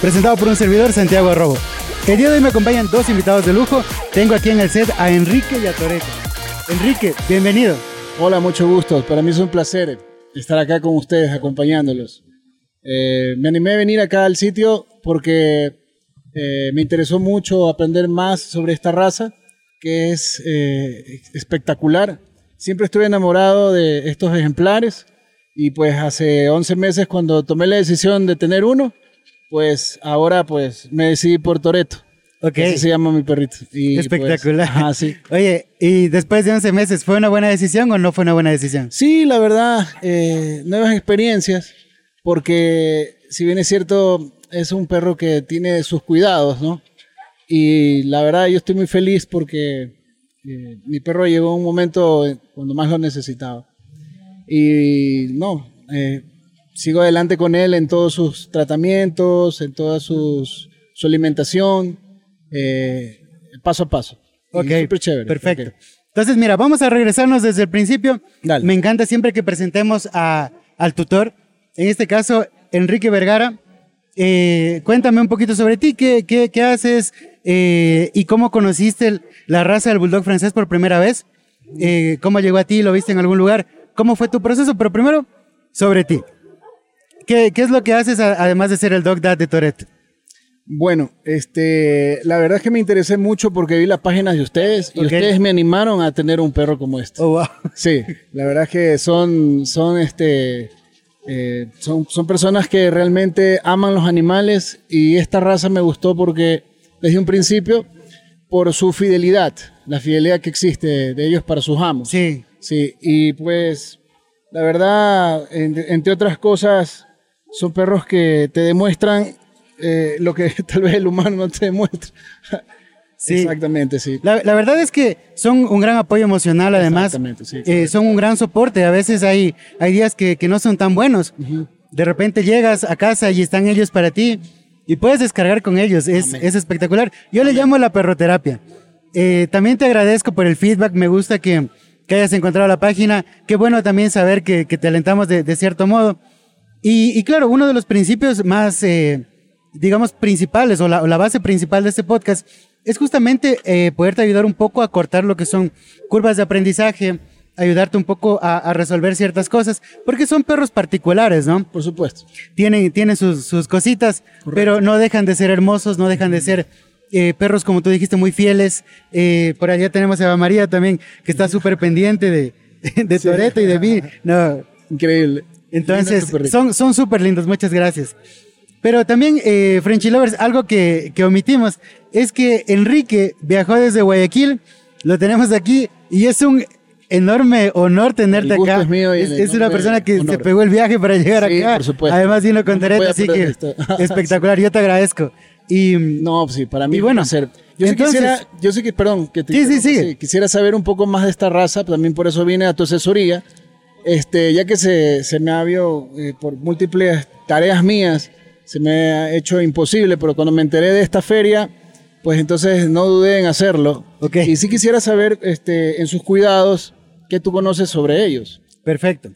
presentado por un servidor Santiago Arrobo. El día de hoy me acompañan dos invitados de lujo. Tengo aquí en el set a Enrique y a Toreto. Enrique, bienvenido. Hola, mucho gusto. Para mí es un placer estar acá con ustedes, acompañándolos. Eh, me animé a venir acá al sitio porque eh, me interesó mucho aprender más sobre esta raza, que es eh, espectacular. Siempre estuve enamorado de estos ejemplares y pues hace 11 meses cuando tomé la decisión de tener uno, pues ahora pues me decidí por Toreto. Ok. Así se llama mi perrito. Y, pues, Espectacular. ah, sí. Oye, y después de 11 meses, ¿fue una buena decisión o no fue una buena decisión? Sí, la verdad, eh, nuevas experiencias, porque si bien es cierto, es un perro que tiene sus cuidados, ¿no? Y la verdad, yo estoy muy feliz porque eh, mi perro llegó a un momento cuando más lo necesitaba. Y no, eh, sigo adelante con él en todos sus tratamientos, en toda sus, su alimentación, eh, paso a paso. Ok, súper chévere. perfecto. porque- Entonces, mira, vamos a regresarnos desde el principio. Dale. Me encanta siempre que presentemos a- al tutor, en este caso, Enrique Vergara. Eh, cuéntame un poquito sobre ti, qué, qué, qué haces eh, y cómo conociste el- la raza del bulldog francés por primera vez. Eh, ¿Cómo llegó a ti? ¿Lo viste en algún lugar? ¿Cómo fue tu proceso? Pero primero, sobre ti. ¿Qué, qué es lo que haces a- además de ser el dog dad de Tourette? Bueno, este, la verdad es que me interesé mucho porque vi las páginas de ustedes y Ok. ustedes me animaron a tener un perro como este. Oh, wow. Sí, la verdad es que son, son, este, eh, son, son personas que realmente aman los animales y esta raza me gustó porque desde un principio por su fidelidad, la fidelidad que existe de ellos para sus amos. Sí, Sí, y pues la verdad, en- entre otras cosas, son perros que te demuestran eh, lo que tal vez el humano no te demuestra. sí. Exactamente, sí. La, la verdad es que son un gran apoyo emocional, además. Exactamente, sí, Eh, son un gran soporte. A veces hay, hay días que, que no son tan buenos. De repente llegas a casa y están ellos para ti y puedes descargar con ellos. Es, Amén. es espectacular. Yo le llamo la perroterapia. Eh, también te agradezco por el feedback. Me gusta que, que hayas encontrado la página. Qué bueno también saber que, que te alentamos de, de cierto modo. Y, y claro, uno de los principios más, eh, digamos, principales o la, o la base principal de este podcast es justamente eh, poderte ayudar un poco a cortar lo que son curvas de aprendizaje, ayudarte un poco a, a resolver ciertas cosas, porque son perros particulares, ¿no? Por supuesto. Tienen, tienen sus, sus cositas, pero no dejan de ser hermosos, no dejan de ser eh, perros, como tú dijiste, muy fieles. Eh, por allá tenemos a Eva María también, que está súper pendiente de, de Toreto y de mí. No, Increíble. entonces, Lindo son súper lindos, muchas gracias. Pero también, eh, Frenchy Lovers, algo que, que omitimos es que Enrique viajó desde Guayaquil, lo tenemos aquí y es un enorme honor tenerte El gusto acá. es mío y es, es una persona que honor. se pegó el viaje para llegar Sí, acá. por supuesto. Además vino con No Toretto, puede así que esto. espectacular, yo te agradezco. Y No, sí, para mí Y bueno, placer. Yo sí entonces- quisiera, yo sí que, perdón, que te Sí, sí, sigue. quisiera saber un poco más de esta raza, también por eso vine a tu asesoría, este, ya que se, se me ha habido eh, por múltiples tareas mías, se me ha hecho imposible, pero cuando me enteré de esta feria, pues entonces no dudé en hacerlo. Ok. Y sí quisiera saber, este, en sus cuidados, qué tú conoces sobre ellos. Perfecto,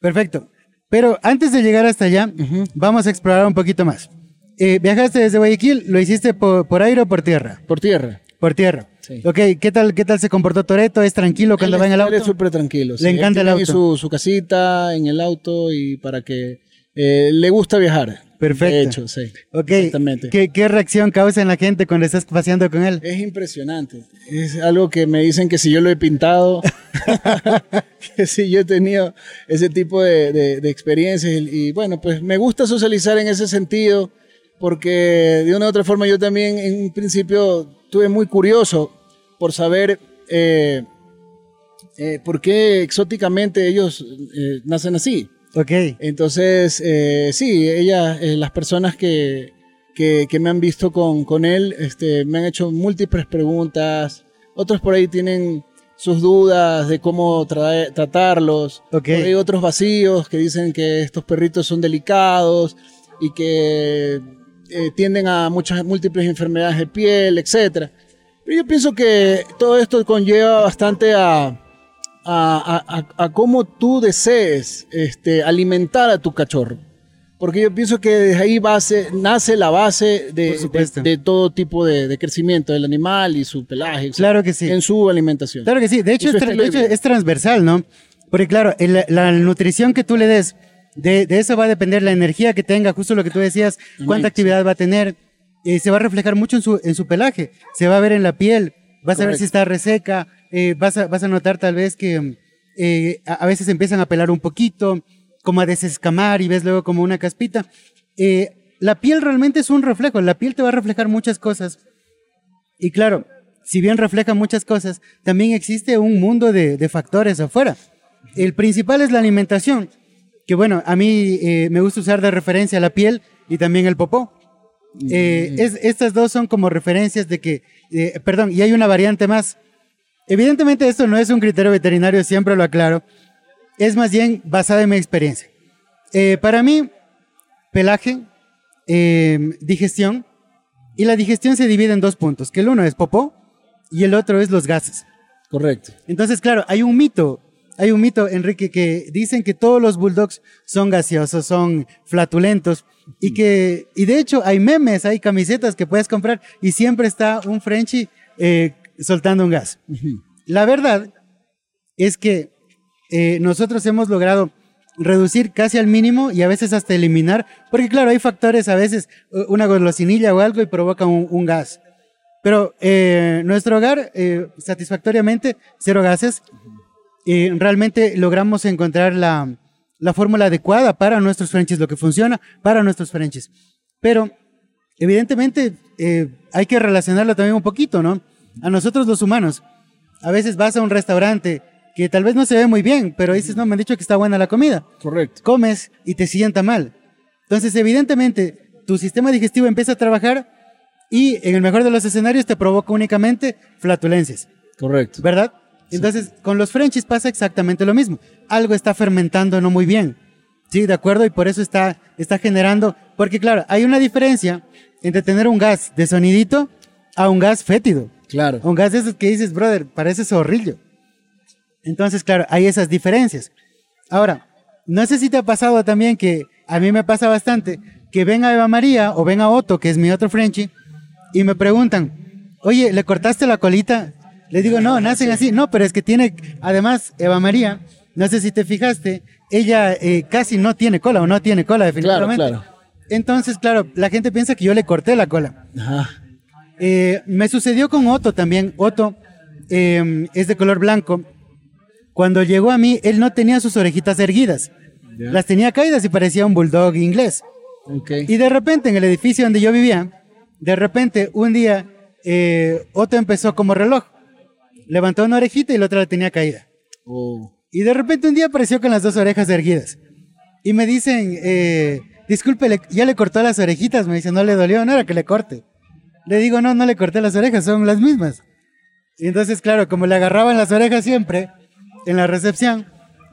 perfecto. Pero antes de llegar hasta allá, vamos a explorar un poquito más. Eh, viajaste desde Guayaquil, lo hiciste por, por aire o por tierra? Por tierra. Por tierra. Sí. Ok, ¿qué tal, qué tal se comportó Toreto? ¿Es tranquilo cuando Él va en el es- él auto? es súper tranquilo. Le Él encanta el tiene ahí auto. Su, su casita en el auto y para que eh, le gusta viajar. Perfecto. De hecho, sí. Ok, Exactamente. ¿Qué, ¿qué reacción causa en la gente cuando estás paseando con él? Es impresionante. Es algo que me dicen que si yo lo he pintado, que si yo he tenido ese tipo de, de- de experiencias. Y, y bueno, pues me gusta socializar en ese sentido, porque de una u otra forma yo también en un principio estuve muy curioso por saber eh, eh, por qué exóticamente ellos eh, nacen así. Ok, Entonces, eh, sí, ella, eh, las personas que, que, que me han visto con, con él este, me han hecho múltiples preguntas. Otros por ahí tienen sus dudas de cómo tra- tratarlos. Ok. Por ahí otros vacíos que dicen que estos perritos son delicados y que eh, tienden a muchas múltiples enfermedades de piel, etc. Pero yo pienso que todo esto conlleva bastante a, a, a, a cómo tú desees este, alimentar a tu cachorro. Porque yo pienso que desde ahí base, nace la base de, todo tipo de, de crecimiento del animal y su pelaje. Claro que sí. En su alimentación. Claro que sí. De hecho, es, tra- hecho transversal, ¿no? Porque claro, el- la nutrición que tú le des, de, de eso va a depender la energía que tenga, justo lo que tú decías, cuánta actividad va a tener. eh, se va a reflejar mucho en su, en su pelaje. Se va a ver en la piel. Vas a ver si está reseca. eh, vas, a, vas a notar tal vez que eh, a, a veces empiezan a pelar un poquito, como a desescamar y ves luego como una caspita. Eh, la piel realmente es un reflejo. La piel te va a reflejar muchas cosas. Y claro, si bien refleja muchas cosas, también existe un mundo de, de factores afuera. El principal es la alimentación, que bueno, a mí eh, me gusta usar de referencia la piel y también el popó. Eh, es- estas dos son como referencias de que, eh, perdón, y hay una variante más. Evidentemente esto no es un criterio veterinario, siempre lo aclaro. Es más bien basada en mi experiencia. Eh, para mí, pelaje, eh, digestión, y la digestión se divide en dos puntos, que el uno es popó y el otro es los gases. Correcto. Entonces, claro, hay un mito, hay un mito, Enrique, que dicen que todos los bulldogs son gaseosos, son flatulentos y que, y de hecho hay memes, hay camisetas que puedes comprar y siempre está un Frenchie eh, soltando un gas. La verdad es que eh, nosotros hemos logrado reducir casi al mínimo y a veces hasta eliminar, porque claro, hay factores a veces, una golosinilla o algo y provoca un, un gas. Pero eh, nuestro hogar, eh, satisfactoriamente, cero gases. Eh, realmente logramos encontrar la, la fórmula adecuada para nuestros Frenchies, lo que funciona para nuestros Frenchies. Pero, evidentemente, eh, hay que relacionarlo también un poquito, ¿no? A nosotros los humanos. A veces vas a un restaurante que tal vez no se ve muy bien, pero dices, no, me han dicho que está buena la comida Correcto. comes y te sienta mal. Entonces, evidentemente, tu sistema digestivo empieza a trabajar y en el mejor de los escenarios te provoca únicamente flatulencias, Correcto. ¿verdad? Entonces, con los Frenchies pasa exactamente lo mismo. Algo está fermentando no muy bien. Sí, de acuerdo, y por eso está, está generando, porque claro, hay una diferencia entre tener un gas de sonidito a un gas fétido. Claro. Un gas de esos que dices, brother, parece zorrillo. Entonces, claro, hay esas diferencias. Ahora, no sé si te ha pasado también que a mí me pasa bastante que ven a Eva María o ven a Otto, que es mi otro Frenchie, y me preguntan, oye, ¿le cortaste la colita? Le digo, no, nacen así. No, pero es que tiene, además, Eva María, no sé si te fijaste, ella eh, casi no tiene cola o no tiene cola definitivamente. claro. Entonces, claro, la gente piensa que yo le corté la cola. Ajá. Eh, me sucedió con Otto también. Otto eh, es de color blanco. Cuando llegó a mí, él no tenía sus orejitas erguidas. Las tenía caídas y parecía un bulldog inglés. Y de repente, en el edificio donde yo vivía, de repente, un día, eh, Otto empezó como reloj. Levantó una orejita y la otra la tenía caída. Oh. Y de repente un día apareció con las dos orejas erguidas. Y me dicen, eh, disculpe, ya le cortó las orejitas. Me dice, no le dolió, no era que le corte. Le digo, no, no le corté las orejas, son las mismas. Y entonces, claro, como le agarraban las orejas siempre en la recepción,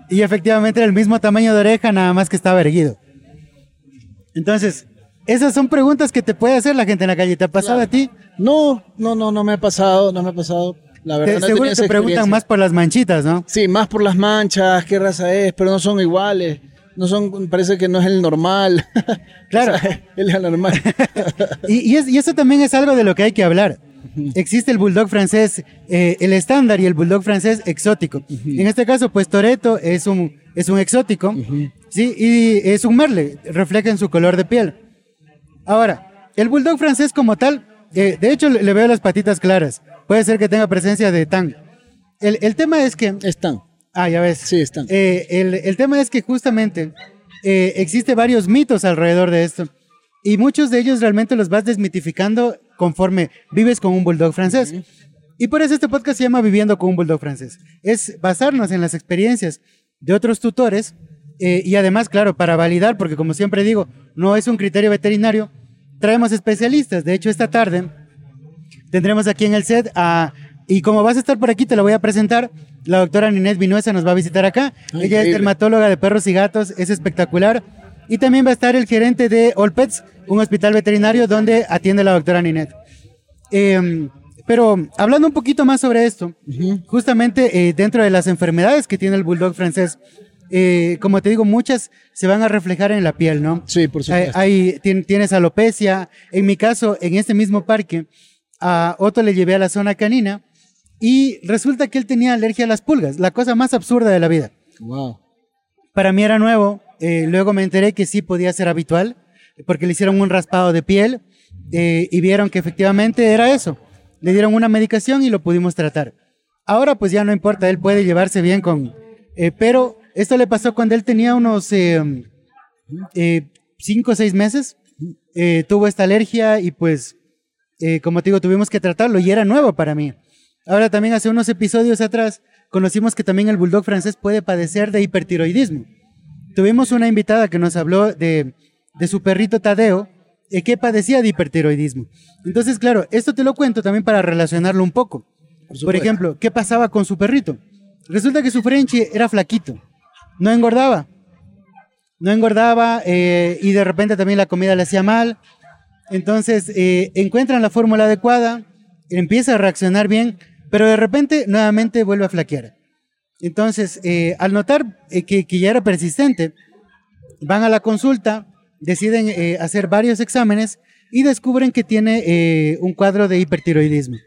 y efectivamente era el mismo tamaño de oreja, nada más que estaba erguido. Entonces, esas son preguntas que te puede hacer la gente en la calle. ¿Te ha pasado a ti? No, no, no, no me ha pasado, no me ha pasado. La verdad, Te- no seguro te preguntan más por las manchitas, ¿no? Sí, más por las manchas, qué raza es, pero no son iguales. No son, parece que no es el normal. Claro. O sea, el anormal. Y, y es- y eso también es algo de lo que hay que hablar. Existe el bulldog francés, eh, el estándar y el bulldog francés exótico. En este caso, pues Toreto es un, es un exótico, ¿sí? Y es un merle, refleja en su color de piel. Ahora, el bulldog francés como tal, eh, de hecho le veo las patitas claras. Puede ser que tenga presencia de tan. El, el tema es que Están. Ah, ya ves. Sí, están. Eh, el, el tema es que justamente eh, existe varios mitos alrededor de esto y muchos de ellos realmente los vas desmitificando conforme vives con un bulldog francés. Y por eso este podcast se llama Viviendo con un bulldog francés. Es basarnos en las experiencias de otros tutores eh, y además, claro, para validar, porque como siempre digo, no es un criterio veterinario, traemos especialistas. De hecho, esta tarde tendremos aquí en el set a... Y como vas a estar por aquí, te la voy a presentar. La doctora Ninette Vinuesa nos va a visitar acá. Ella es dermatóloga de perros y gatos, es espectacular. Y también va a estar el gerente de All Pets, un hospital veterinario donde atiende la doctora Ninette. Eh, Pero hablando un poquito más sobre esto, justamente eh, dentro de las enfermedades que tiene el bulldog francés, eh, como te digo, muchas se van a reflejar en la piel, ¿no? Sí, por supuesto. Hay, tienes alopecia. En mi caso, en este mismo parque, a Otto le llevé a la zona canina y resulta que él tenía alergia a las pulgas, la cosa más absurda de la vida. Wow. Para mí era nuevo, eh, luego me enteré que sí podía ser habitual, porque le hicieron un raspado de piel eh, y vieron que efectivamente era eso. Le dieron una medicación y lo pudimos tratar. Ahora pues ya no importa, él puede llevarse bien con... Eh, pero esto le pasó cuando él tenía unos cinco o seis meses. tuvo esta alergia y pues, como te digo, tuvimos que tratarlo y era nuevo para mí. Ahora también hace unos episodios atrás conocimos que también el bulldog francés puede padecer de hipertiroidismo. Tuvimos una invitada que nos habló de, su perrito Tadeo, eh, que padecía de hipertiroidismo. Entonces, claro, esto te lo cuento también para relacionarlo un poco. Por, ejemplo, ¿qué pasaba con su perrito? Resulta que su Frenchy era flaquito, no engordaba. No engordaba eh, y de repente también la comida le hacía mal. Entonces, eh, encuentran la fórmula adecuada, empieza a reaccionar bien, pero de repente nuevamente vuelve a flaquear. Entonces, eh, al notar eh, que, ya era persistente, van a la consulta, deciden eh, hacer varios exámenes y descubren que tiene un cuadro de hipertiroidismo.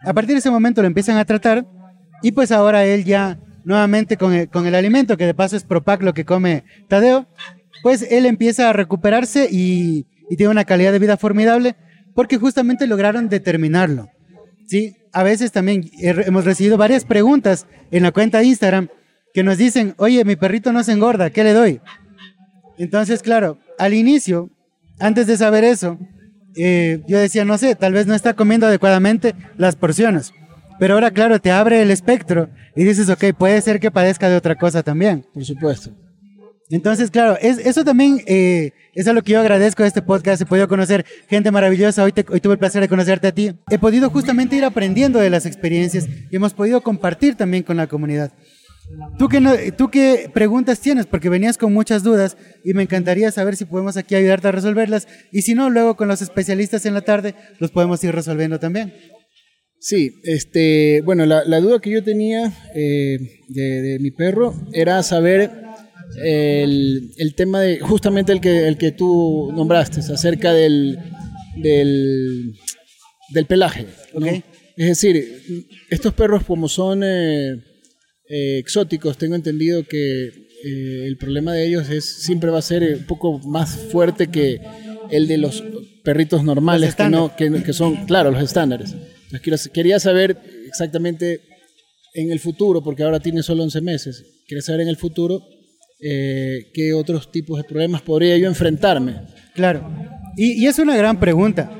A partir de ese momento lo empiezan a tratar y pues ahora él ya nuevamente con el, alimento, que de paso es Propac lo que come Tadeo, pues él empieza a recuperarse y, y tiene una calidad de vida formidable porque justamente lograron determinarlo. ¿sí? A veces también hemos recibido varias preguntas en la cuenta de Instagram que nos dicen, oye, mi perrito no se engorda, ¿qué le doy? Entonces, claro, al inicio, antes de saber eso, eh, yo decía, no sé, tal vez no está comiendo adecuadamente las porciones. Pero ahora, claro, te abre el espectro y dices, ok, puede ser que padezca de otra cosa también. Por supuesto. Entonces, claro, es, eso también eh, es a lo que yo agradezco de este podcast. He podido conocer gente maravillosa. Hoy, hoy tuve el placer de conocerte a ti. He podido justamente ir aprendiendo de las experiencias y hemos podido compartir también con la comunidad. ¿Tú qué, ¿Tú qué preguntas tienes? Porque venías con muchas dudas y me encantaría saber si podemos aquí ayudarte a resolverlas. Y si no, luego con los especialistas en la tarde los podemos ir resolviendo también. Sí, este, bueno, la, duda que yo tenía eh, de, de mi perro era saber el, el, tema de justamente el que, el que tú nombraste, acerca del, del, del pelaje. Es decir, estos perros como son eh, eh, exóticos, tengo entendido que eh, el problema de ellos es siempre va a ser un poco más fuerte que el de los perritos normales, que, no, que, que, son, claro, los estándares. Entonces, quería saber exactamente en el futuro, porque ahora tiene solo 11 meses, quería saber en el futuro eh, qué otros tipos de problemas podría yo enfrentarme. Claro, y, es una gran pregunta.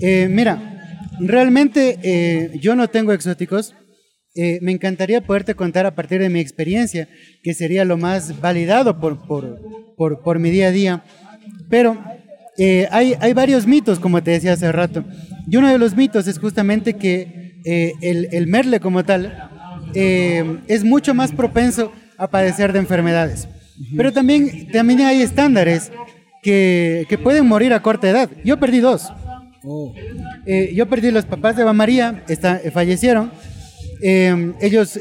Eh, mira, realmente eh, yo no tengo exóticos. me encantaría poderte contar a partir de mi experiencia, que sería lo más validado por, por, por, por mi día a día. Pero hay, hay varios mitos, como te decía hace rato. Y uno de los mitos es justamente que el, el, merle como tal es mucho más propenso a padecer de enfermedades. Pero también, también hay estándares que, que pueden morir a corta edad. Yo perdí dos. Oh. Eh, yo perdí los papás de Eva María, está, eh, fallecieron. Eh, ellos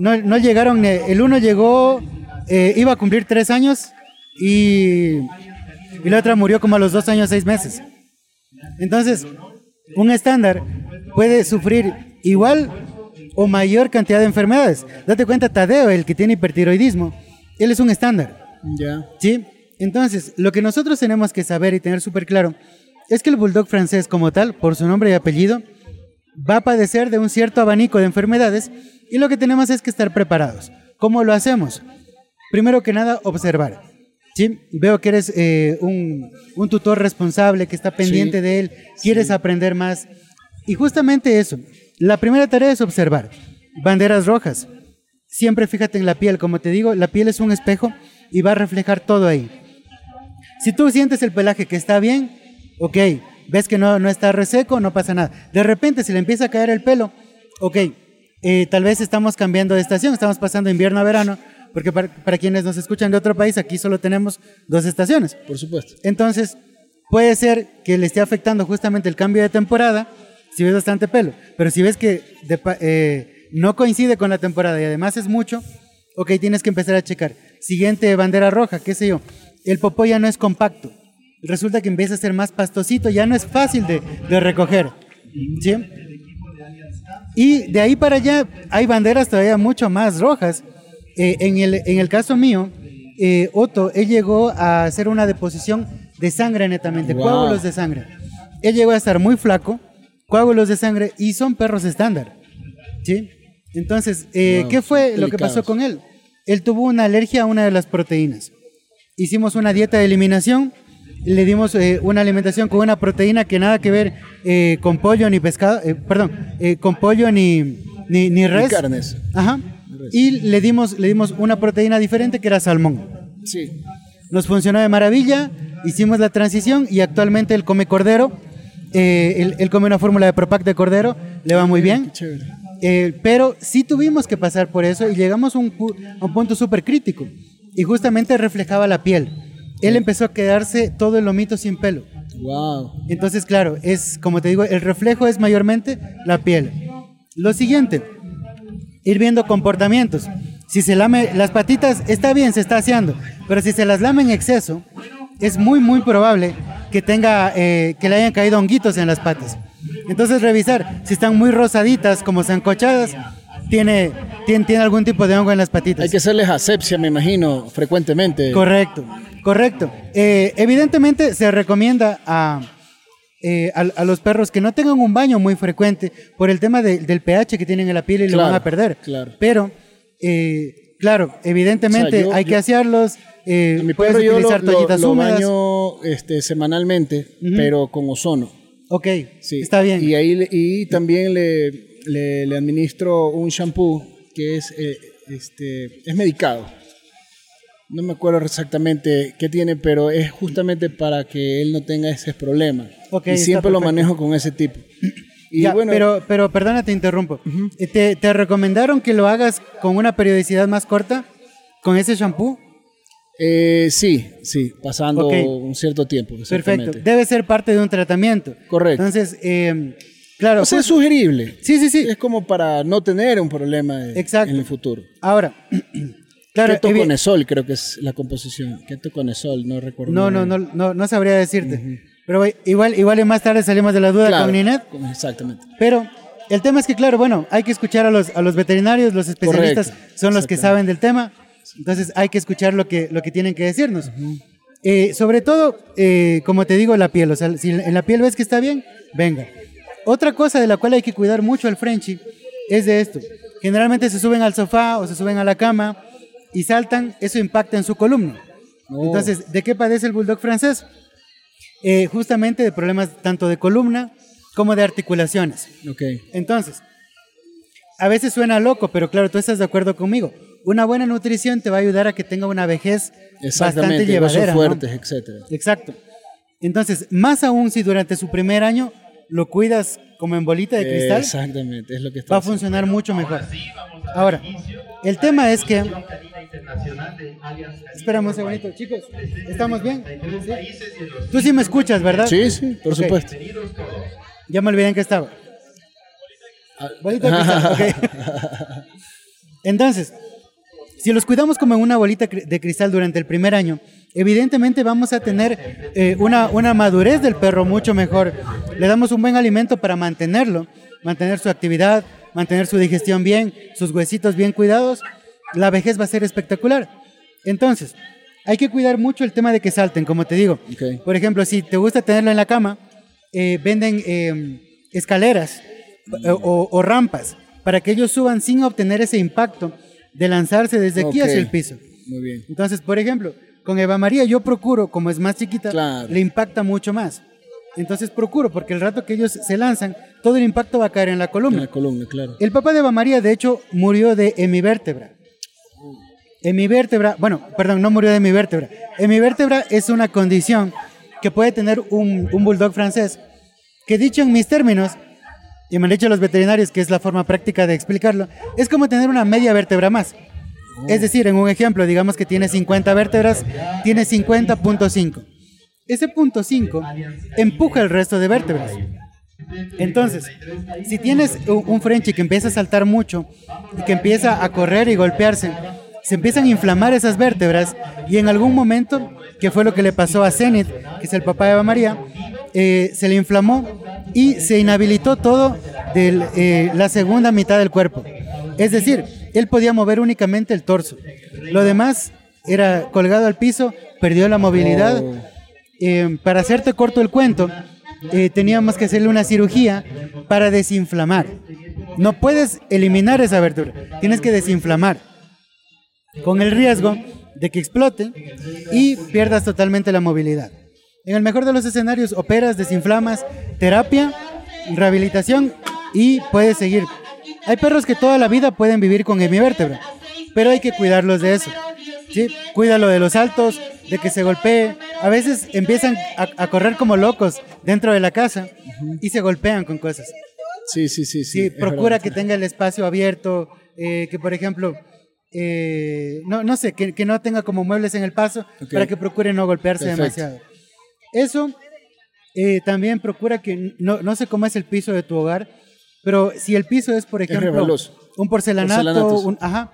no, no, llegaron, el uno llegó, iba a cumplir tres años y, y la otra murió como a los dos años, seis meses. Entonces, un estándar puede sufrir igual o mayor cantidad de enfermedades. Date cuenta, Tadeo, el que tiene hipertiroidismo, él es un estándar. Ya. ¿Sí? Entonces, lo que nosotros tenemos que saber y tener súper claro es que el bulldog francés como tal, por su nombre y apellido, va a padecer de un cierto abanico de enfermedades y lo que tenemos es que estar preparados. ¿Cómo lo hacemos? Primero que nada, observar. ¿Sí? Veo que eres eh, un, un, tutor responsable, que está pendiente de él, quieres aprender más. Y justamente eso, la primera tarea es observar. Banderas rojas. Siempre fíjate en la piel, como te digo, la piel es un espejo y va a reflejar todo ahí. Si tú sientes el pelaje que está bien, ok, ves que no, no está reseco, no pasa nada. De repente se le empieza a caer el pelo, ok, eh, tal vez estamos cambiando de estación, estamos pasando invierno a verano, porque para, para, quienes nos escuchan de otro país, aquí solo tenemos dos estaciones. Por supuesto. Entonces, puede ser que le esté afectando justamente el cambio de temporada, si ves bastante pelo. Pero si ves que de eh, no coincide con la temporada y además es mucho, ok, tienes que empezar a checar. Siguiente bandera roja, qué sé yo. El popó ya no es compacto. Resulta que empieza a ser más pastosito, ya no es fácil de, de recoger. ¿Sí? Y de ahí para allá hay banderas todavía mucho más rojas. Eh, en, el, en el caso mío, eh, Otto, él llegó a hacer una deposición de sangre netamente, Wow. coágulos de sangre. Él llegó a estar muy flaco, coágulos de sangre y son perros estándar. ¿Sí? Entonces, eh, Wow, ¿qué fue lo que pasó con él? Él tuvo una alergia a una de las proteínas. Hicimos una dieta de eliminación, le dimos eh, una alimentación con una proteína que nada que ver eh, con pollo ni pescado, perdón, con pollo ni, ni, ni res. carnes. Ajá. Y le dimos, le dimos una proteína diferente que era salmón. Sí. Nos funcionó de maravilla, hicimos la transición y actualmente él come cordero. eh, él, él come una fórmula de Propac de cordero, le va muy bien. Qué chévere. Eh, pero sí tuvimos que pasar por eso y llegamos a un, pu- a un punto súper crítico. Y justamente reflejaba la piel. Él empezó a quedarse todo el lomito sin pelo. Wow. Entonces, claro, es como te digo, el reflejo es mayormente la piel. Lo siguiente, ir viendo comportamientos. Si se lame las patitas, está bien, se está haciendo. Pero si se las lame en exceso, es muy, muy probable que tenga, eh, que le hayan caído honguitos en las patas. Entonces, revisar si están muy rosaditas, como zancochadas, tiene, tiene, tiene algún tipo de hongo en las patitas. Hay que hacerles asepsia, me imagino, frecuentemente. Correcto, correcto. Eh, evidentemente se recomienda a, eh, a, a los perros que no tengan un baño muy frecuente por el tema de- del pH que tienen en la piel y lo van a perder. claro. Pero, eh, claro, evidentemente O sea, yo- hay que asearlos. eh, mi puedes perro yo lo, utilizar lo- toallitas lo húmedas. baño este, semanalmente, pero con ozono. Ok, Sí. está bien. Y ahí y también le, le, le administro un shampoo que es eh, este es medicado. No me acuerdo exactamente qué tiene, pero es justamente para que él no tenga ese problema. Ok, y siempre lo manejo con ese tipo. Y Ya, bueno, pero, pero perdona, te interrumpo. Eh, ¿Te, ¿Te recomendaron que lo hagas con una periodicidad más corta? ¿Con ese shampoo? Eh, sí, sí, pasando un cierto tiempo. Perfecto. Debe ser parte de un tratamiento. Correcto. Entonces, eh, claro. O sea, es pues- sugerible. sí, sí, sí. Es como para no tener un problema de- en el futuro. Ahora, claro. Ketoconesol creo que es la composición. Ketoconesol, no recuerdo. no, no, no, no, no sabría decirte. Pero igual, igual más tarde salimos de la duda Claro, con Ninet. Exactamente. Pero el tema es que, claro, bueno, hay que escuchar a los, a los veterinarios, los especialistas Correcto, son los que saben del tema. Entonces hay que escuchar lo que, lo que tienen que decirnos. Eh, sobre todo, eh, como te digo, la piel. O sea, si en la piel ves que está bien, venga. Otra cosa de la cual hay que cuidar mucho al Frenchy es de esto. Generalmente se suben al sofá o se suben a la cama y saltan, eso impacta en su columna. Oh. Entonces, ¿de qué padece el bulldog francés? Eh, justamente de problemas tanto de columna como de articulaciones. Ok. Entonces, a veces suena loco, pero claro, tú estás de acuerdo conmigo. Una buena nutrición te va a ayudar a que tenga una vejez bastante llevadera. ¿no? fuertes, etcétera. Exacto. Entonces, más aún si durante su primer año lo cuidas como en bolita de cristal, Exactamente, es lo que está va a haciendo. funcionar mucho mejor. Ahora, el tema es que... Esperamos un segundito, chicos. ¿Estamos bien? ¿Sí? Tú sí me escuchas, ¿verdad? Sí, sí, por supuesto. Ya me olvidé en qué estaba. Bolita de cristal, ok. Entonces, si los cuidamos como en una bolita de cristal durante el primer año, evidentemente vamos a tener eh, una, una madurez del perro mucho mejor. Le damos un buen alimento para mantenerlo, mantener su actividad, mantener su digestión bien, sus huesitos bien cuidados. La vejez va a ser espectacular. Entonces, hay que cuidar mucho el tema de que salten, como te digo. Por ejemplo, si te gusta tenerlo en la cama, eh, venden eh, escaleras eh, o, o rampas para que ellos suban sin obtener ese impacto de lanzarse desde aquí hacia el piso. Muy bien. Entonces, por ejemplo, con Eva María yo procuro, como es más chiquita, Claro. le impacta mucho más. Entonces procuro, porque el rato que ellos se lanzan, todo el impacto va a caer en la En columna. la columna, claro. El papá de Eva María, de hecho, murió de hemivértebra. Hemivértebra, bueno, perdón, no murió de hemivértebra. Hemivértebra es una condición que puede tener un, un bulldog francés, que dicho en mis términos, y me han dicho los veterinarios que es la forma práctica de explicarlo, es como tener una media vértebra más. Es decir, en un ejemplo, digamos que tiene 50 vértebras, tiene 50.5. Ese punto 5 empuja el resto de vértebras. Entonces, si tienes un, Frenchie que empieza a saltar mucho y que empieza a correr y golpearse, se empiezan a inflamar esas vértebras y en algún momento, que fue lo que le pasó a Zenith, que es el papá de Eva María, eh, se le inflamó y se inhabilitó todo de eh, la segunda mitad del cuerpo. Es decir, él podía mover únicamente el torso. Lo demás era colgado al piso, perdió la movilidad. Oh. Eh, para hacerte corto el cuento, eh, teníamos que hacerle una cirugía para desinflamar. No puedes eliminar esa abertura, tienes que desinflamar. Con el riesgo de que explote y pierdas totalmente la movilidad. En el mejor de los escenarios, operas, desinflamas, terapia, rehabilitación y puedes seguir. Hay perros que toda la vida pueden vivir con hemivértebra, pero hay que cuidarlos de eso. ¿sí? Cuídalo de los saltos, de que se golpee. A veces empiezan a, a correr como locos dentro de la casa y se golpean con cosas. Sí, sí, sí. Sí, procura que tenga el espacio abierto, eh, que por ejemplo, eh, no, no sé, que, que no tenga como muebles en el paso para que procure no golpearse Perfecto. demasiado. Eso eh, también procura que no, no sé cómo es el piso de tu hogar, pero si el piso es, por ejemplo, un porcelanato, un, ajá,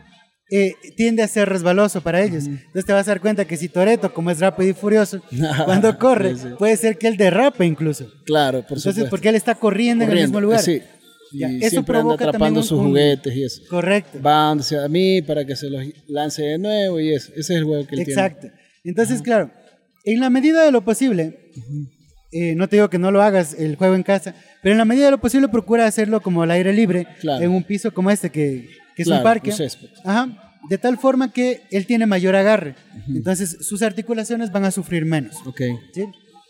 eh, tiende a ser resbaloso para ellos. Entonces te vas a dar cuenta que si Toreto, como es rápido y furioso, cuando corre, Sí, sí. puede ser que él derrape incluso. Claro, por Entonces, supuesto. porque él está corriendo, en el mismo lugar. Sí. Ya, Y eso siempre anda provoca atrapando también sus un- un- juguetes y eso. Correcto. Va hacia mí para que se los lance de nuevo y eso. Ese es el juego que él Exacto. Entonces, claro, en la medida de lo posible, eh, no te digo que no lo hagas el juego en casa, pero en la medida de lo posible procura hacerlo como al aire libre, Claro. en un piso como este, que, que es un Claro, parque. un césped. Ajá. De tal forma que él tiene mayor agarre. Entonces, sus articulaciones van a sufrir menos. Ok, ¿sí?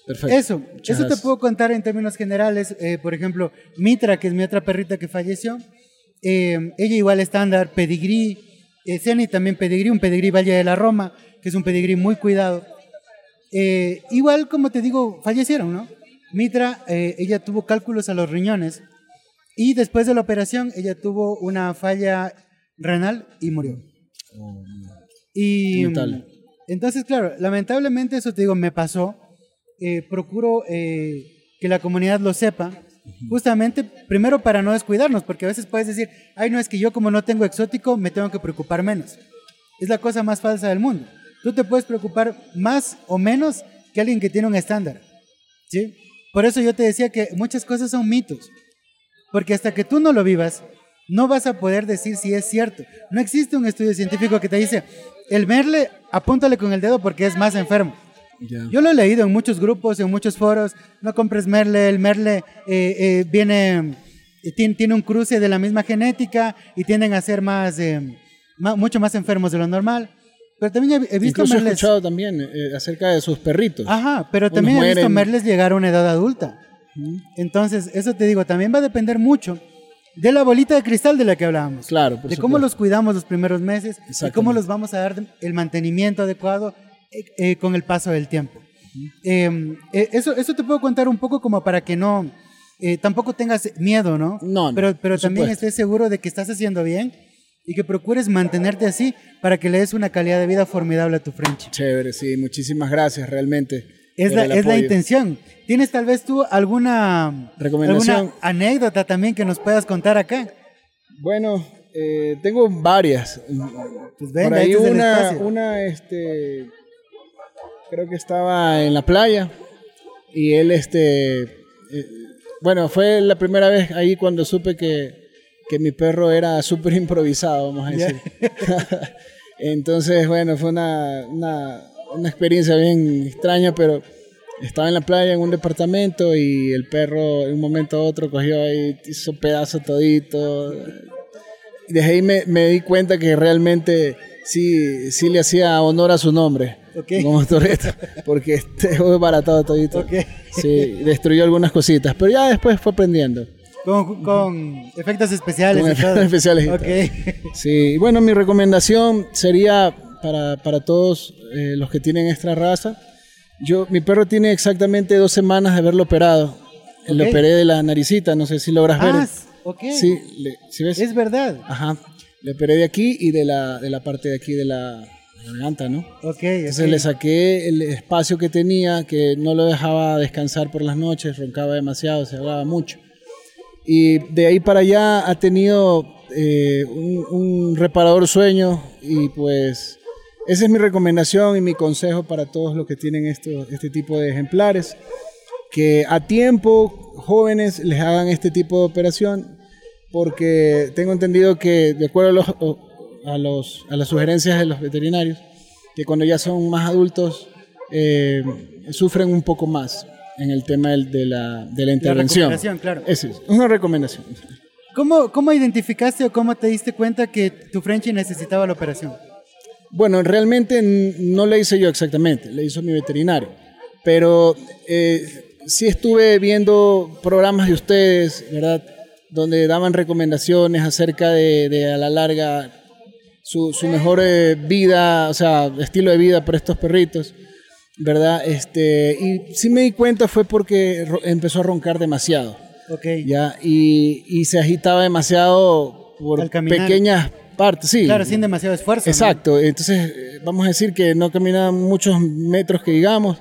perfecto. Eso, Muchas eso te gracias. puedo contar en términos generales. Eh, por ejemplo, Mitra, que es mi otra perrita que falleció, eh, ella igual estándar, pedigrí, eh, Zeni también pedigrí, un pedigrí Valle de la Roma, que es un pedigrí muy cuidado. Eh, igual, como te digo, fallecieron, ¿no? Mitra, eh, ella tuvo cálculos a los riñones y después de la operación ella tuvo una falla renal y murió. Y Lamentable. entonces, claro, lamentablemente eso te digo, me pasó. Eh, procuro eh, que la comunidad lo sepa, justamente primero para no descuidarnos, porque a veces puedes decir, ay, no es que yo como no tengo exótico, me tengo que preocupar menos. Es la cosa más falsa del mundo. Tú te puedes preocupar más o menos que alguien que tiene un estándar. ¿sí? Por eso yo te decía que muchas cosas son mitos, porque hasta que tú no lo vivas, no vas a poder decir si es cierto. No existe un estudio científico que te dice, el merle, apúntale con el dedo porque es más enfermo. Ya. Yo lo he leído en muchos grupos, en muchos foros. No compres Merle, el Merle eh, eh, viene, eh, tiene, tiene un cruce de la misma genética y tienden a ser más, eh, ma- mucho más enfermos de lo normal. Pero también he, he visto Incluso he Merles. escuchado también eh, acerca de sus perritos. Ajá, pero Unos también he visto mueren. Merles llegar a una edad adulta. Entonces, eso te digo, también va a depender mucho de la bolita de cristal de la que hablábamos. Claro, por de cómo supuesto. los cuidamos los primeros meses y cómo los vamos a dar el mantenimiento adecuado eh, eh, con el paso del tiempo. Eh, eh, eso, eso te puedo contar un poco como para que no, eh, tampoco tengas miedo, ¿no? No, no, pero pero también supuesto. estés seguro de que estás haciendo bien y que procures mantenerte así para que le des una calidad de vida formidable a tu French. Chévere, sí, muchísimas gracias realmente. Es la, es la intención. ¿Tienes tal vez tú alguna, Recomendación. alguna anécdota también que nos puedas contar acá? Bueno, eh, tengo varias. Pues venga, Por ahí este una, una, este, creo que estaba en la playa y él, este, eh, bueno, fue la primera vez ahí cuando supe que, que mi perro era súper improvisado, vamos a decir. Entonces, bueno, fue una, una, una experiencia bien extraña, pero estaba en la playa en un departamento y el perro en un momento a otro cogió ahí, hizo pedazo todito. Y desde ahí me, me di cuenta que realmente sí, sí le hacía honor a su nombre. Ok. Como Toretto, porque este fue baratado todito. Ok. Sí, destruyó algunas cositas, pero ya después fue aprendiendo. Con, con efectos especiales Con efectos especiales y Ok. Sí, bueno, mi recomendación sería para, para todos eh, los que tienen esta raza. Yo, mi perro tiene exactamente dos semanas de haberlo operado. Lo Ok. operé de la naricita, no sé si logras ver. Ah, ok. Sí, le- ¿sí ves? Es verdad. Ajá. Le operé de aquí y de la, de la parte de aquí de la, la garganta, ¿no? Ok. Entonces le saqué el espacio que tenía, que no lo dejaba descansar por las noches, roncaba demasiado, se hablaba mucho. Y de ahí para allá ha tenido eh, un, reparador sueño y pues esa es mi recomendación y mi consejo para todos los que tienen esto, este tipo de ejemplares, que a tiempo jóvenes les hagan este tipo de operación, porque tengo entendido que de acuerdo a, los, a, los, a las sugerencias de los veterinarios, que cuando ya son más adultos eh, sufren un poco más en el tema del- de la, de la intervención. recomendación, claro. Esa es una recomendación. ¿Cómo, ¿Cómo identificaste o cómo te diste cuenta que tu Frenchie necesitaba la operación? Bueno, realmente no le hice yo exactamente, le hizo mi veterinario. Pero eh, sí estuve viendo programas de ustedes, ¿verdad? Donde daban recomendaciones acerca de, de a la larga su, su mejor eh, vida, o sea, estilo de vida para estos perritos, ¿verdad? Este, y sí me di cuenta fue porque empezó a roncar demasiado. Ok. ¿ya? Y, y se agitaba demasiado por pequeñas partes, sí. Claro, sin demasiado esfuerzo. ¿no? Exacto, entonces vamos a decir que no caminaba muchos metros que digamos,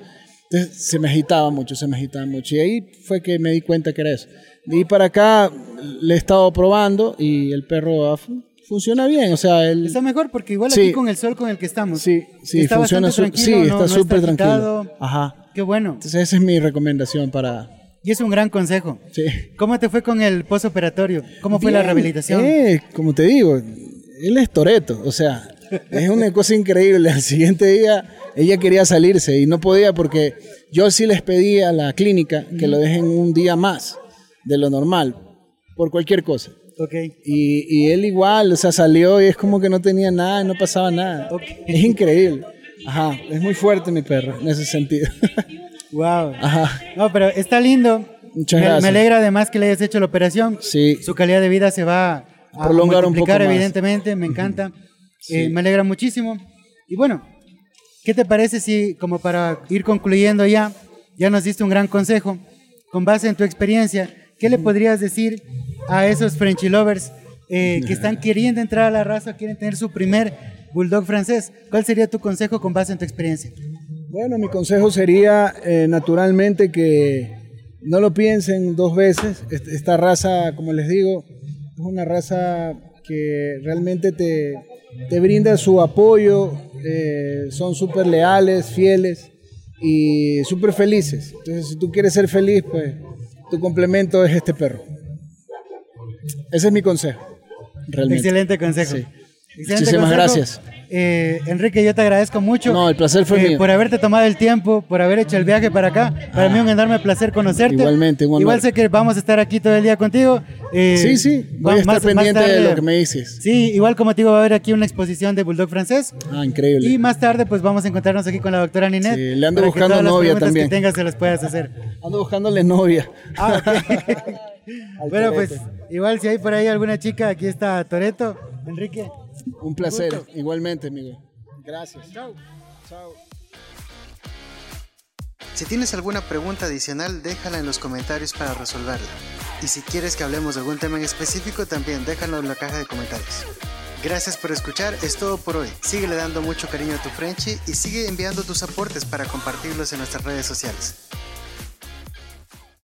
entonces se me agitaba mucho, se me agitaba mucho. Y ahí fue que me di cuenta que era eso. De ahí para acá le he estado probando y el perro funciona bien, o sea, él... Está mejor porque igual Sí. aquí con el sol con el que estamos. Sí, sí, está funciona su- tranquilo, sí, no- está no súper tranquilo. Ajá. Qué bueno. Entonces esa es mi recomendación para... Y es un gran consejo. Sí. ¿Cómo te fue con el postoperatorio? ¿Cómo fue la Bien, rehabilitación? eh, como te digo, él es Toreto, o sea, es una cosa increíble. Al siguiente día ella quería salirse y no podía porque yo sí les pedí a la clínica que lo dejen un día más de lo normal, por cualquier cosa. Ok. Y, y él igual, o sea, salió y es como que no tenía nada, no pasaba nada. Ok. Es increíble. Ajá, es muy fuerte mi perro en ese sentido. Wow. Ajá, No, pero está lindo. Muchas me, gracias. me alegra además que le hayas hecho la operación. sí. Su calidad de vida se va a Prolongar un poco más. evidentemente. Me encanta. Sí. Eh, me alegra muchísimo. Y bueno, ¿qué te parece si, como para ir concluyendo ya, ya nos diste un gran consejo, con base en tu experiencia, ¿qué le podrías decir a esos Frenchy lovers eh, que están queriendo entrar a la raza, quieren tener su primer bulldog francés? ¿Cuál sería tu consejo con base en tu experiencia? Bueno, mi consejo sería eh, naturalmente que no lo piensen dos veces. Est- Esta raza, como les digo, es una raza que realmente te, te brinda su apoyo, eh, son súper leales, fieles y súper felices. Entonces, si tú quieres ser feliz, pues tu complemento es este perro. Ese es mi consejo, realmente. Excelente consejo. Sí. Excelente Muchísimas consejo. gracias. Eh, Enrique, yo te agradezco mucho. No, el placer fue eh, mío. Por haberte tomado el tiempo, por haber hecho el viaje para acá. Para mí un enorme placer conocerte. Igualmente, un honor. Igual sé que vamos a estar aquí todo el día contigo. Eh, Sí, sí, voy a estar más- más pendiente de lo que me dices. Sí, igual como te digo, va a haber aquí una exposición de Bulldog francés. Ah, increíble. Y más tarde, pues vamos a encontrarnos aquí con la doctora Ninet. Sí, le ando buscando todas novia también. que tengas se las puedas hacer. Ando buscándole novia. Ah, ok. bueno, pues igual si hay por ahí alguna chica, aquí está Toreto. Enrique. Un placer, gusto. igualmente, amigo. Gracias. Chao. Chao. Si tienes alguna pregunta adicional, déjala en los comentarios para resolverla. Y si quieres que hablemos de algún tema en específico, también déjalo en la caja de comentarios. Gracias por escuchar, es todo por hoy. Síguele dando mucho cariño a tu Frenchy y sigue enviando tus aportes para compartirlos en nuestras redes sociales.